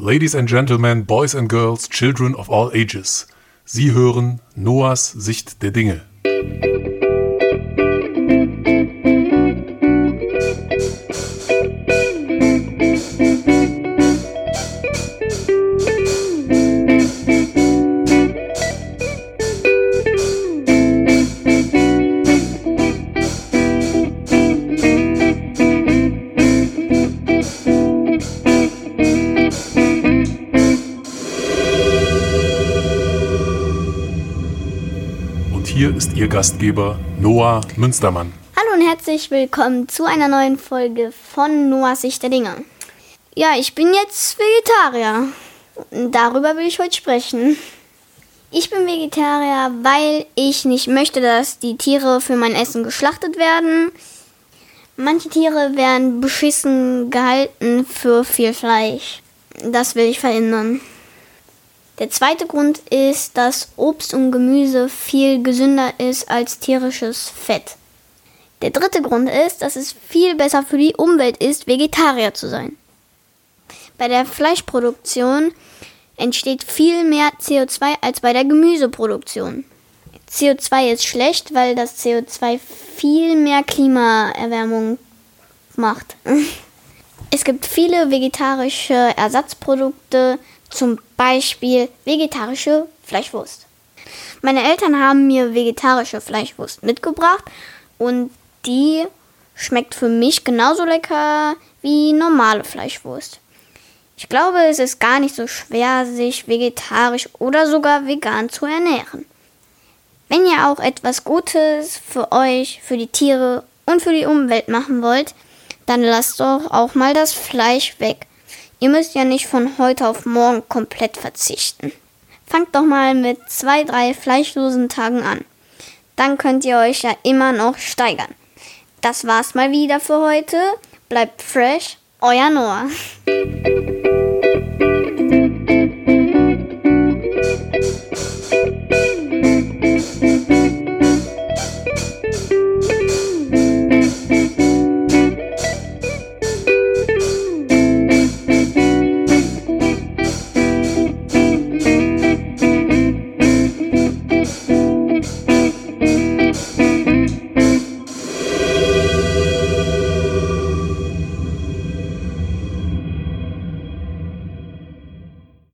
Ladies and Gentlemen, Boys and Girls, Children of all ages. Sie hören Noahs Sicht der Dinge. Hier ist Ihr Gastgeber Noah Münstermann. Hallo und herzlich willkommen zu einer neuen Folge von Noahs Sicht der Dinge. Ja, ich bin jetzt Vegetarier. Darüber will ich heute sprechen. Ich bin Vegetarier, weil ich nicht möchte, dass die Tiere für mein Essen geschlachtet werden. Manche Tiere werden beschissen gehalten für viel Fleisch. Das will ich verhindern. Der zweite Grund ist, dass Obst und Gemüse viel gesünder ist als tierisches Fett. Der dritte Grund ist, dass es viel besser für die Umwelt ist, Vegetarier zu sein. Bei der Fleischproduktion entsteht viel mehr CO2 als bei der Gemüseproduktion. CO2 ist schlecht, weil das CO2 viel mehr Klimaerwärmung macht. Es gibt viele vegetarische Ersatzprodukte, zum Beispiel vegetarische Fleischwurst. Meine Eltern haben mir vegetarische Fleischwurst mitgebracht und die schmeckt für mich genauso lecker wie normale Fleischwurst. Ich glaube, es ist gar nicht so schwer, sich vegetarisch oder sogar vegan zu ernähren. Wenn ihr auch etwas Gutes für euch, für die Tiere und für die Umwelt machen wollt, dann lasst doch auch mal das Fleisch weg. Ihr müsst ja nicht von heute auf morgen komplett verzichten. Fangt doch mal mit zwei, drei fleischlosen Tagen an. Dann könnt ihr euch ja immer noch steigern. Das war's mal wieder für heute. Bleibt fresh, euer Noah.